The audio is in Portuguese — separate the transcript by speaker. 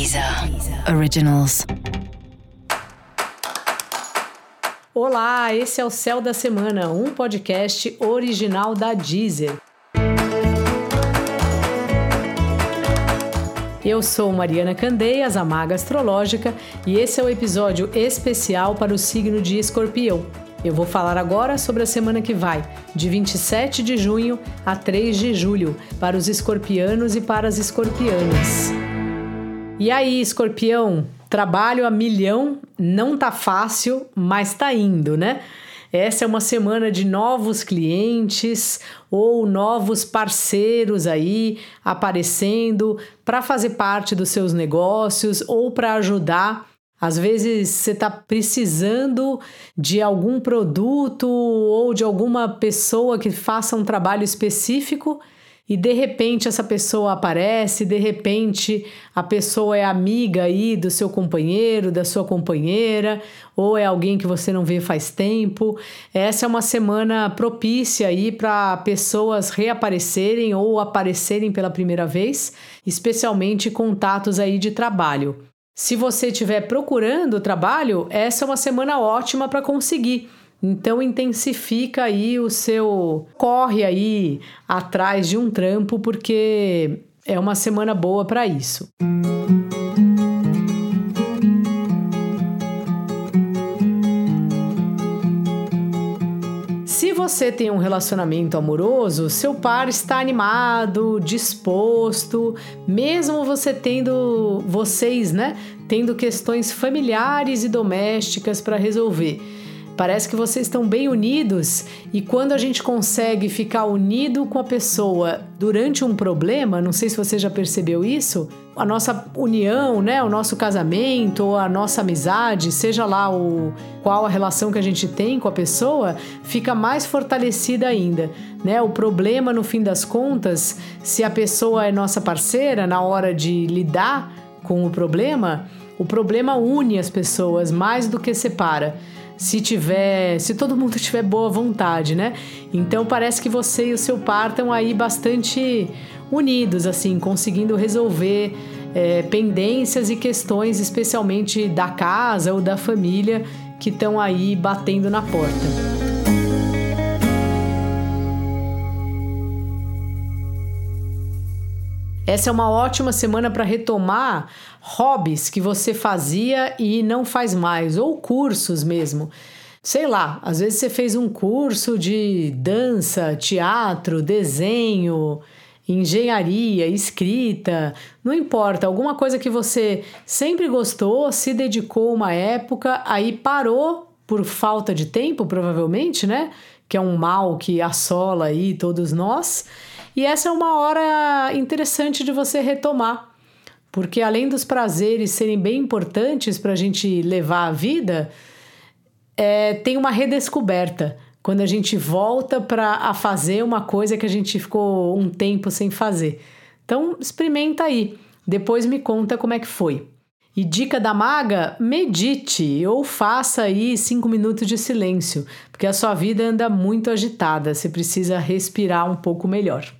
Speaker 1: Deezer Originals.
Speaker 2: Olá, esse é o Céu da Semana, um podcast original da Deezer. Eu sou Mariana Candeias, a Maga Astrológica, e esse é o episódio especial para o signo de Escorpião. Eu vou falar agora sobre a semana que vai, de 27 de junho a 3 de julho, para os escorpianos e para as escorpianas. E aí, escorpião, trabalho a milhão, não tá fácil, mas tá indo, né? Essa é uma semana de novos clientes ou novos parceiros aí aparecendo para fazer parte dos seus negócios ou para ajudar às vezes você está precisando de algum produto ou de alguma pessoa que faça um trabalho específico e de repente essa pessoa aparece, de repente a pessoa é amiga aí do seu companheiro, da sua companheira, ou é alguém que você não vê faz tempo. Essa é uma semana propícia aí para pessoas reaparecerem ou aparecerem pela primeira vez, especialmente contatos aí de trabalho. Se você estiver procurando trabalho, essa é uma semana ótima para conseguir. Então intensifica aí o seu corre aí atrás de um trampo porque é uma semana boa para isso. Se você tem um relacionamento amoroso, seu par está animado, disposto, mesmo você tendo vocês, né, tendo questões familiares e domésticas para resolver. Parece que vocês estão bem unidos e quando a gente consegue ficar unido com a pessoa durante um problema, não sei se você já percebeu isso, a nossa união, né, o nosso casamento ou a nossa amizade, seja lá o qual a relação que a gente tem com a pessoa, fica mais fortalecida ainda, né? O problema no fim das contas, se a pessoa é nossa parceira na hora de lidar com o problema, o problema une as pessoas mais do que separa se tiver, se todo mundo tiver boa vontade, né? Então parece que você e o seu par estão aí bastante unidos, assim, conseguindo resolver é, pendências e questões, especialmente da casa ou da família, que estão aí batendo na porta. Essa é uma ótima semana para retomar hobbies que você fazia e não faz mais, ou cursos mesmo. Sei lá, às vezes você fez um curso de dança, teatro, desenho, engenharia, escrita, não importa, alguma coisa que você sempre gostou, se dedicou uma época, aí parou por falta de tempo, provavelmente, né? Que é um mal que assola aí todos nós. E essa é uma hora interessante de você retomar, porque além dos prazeres serem bem importantes para a gente levar a vida, é, tem uma redescoberta quando a gente volta para a fazer uma coisa que a gente ficou um tempo sem fazer. Então experimenta aí, depois me conta como é que foi. E dica da maga: medite ou faça aí cinco minutos de silêncio, porque a sua vida anda muito agitada, você precisa respirar um pouco melhor.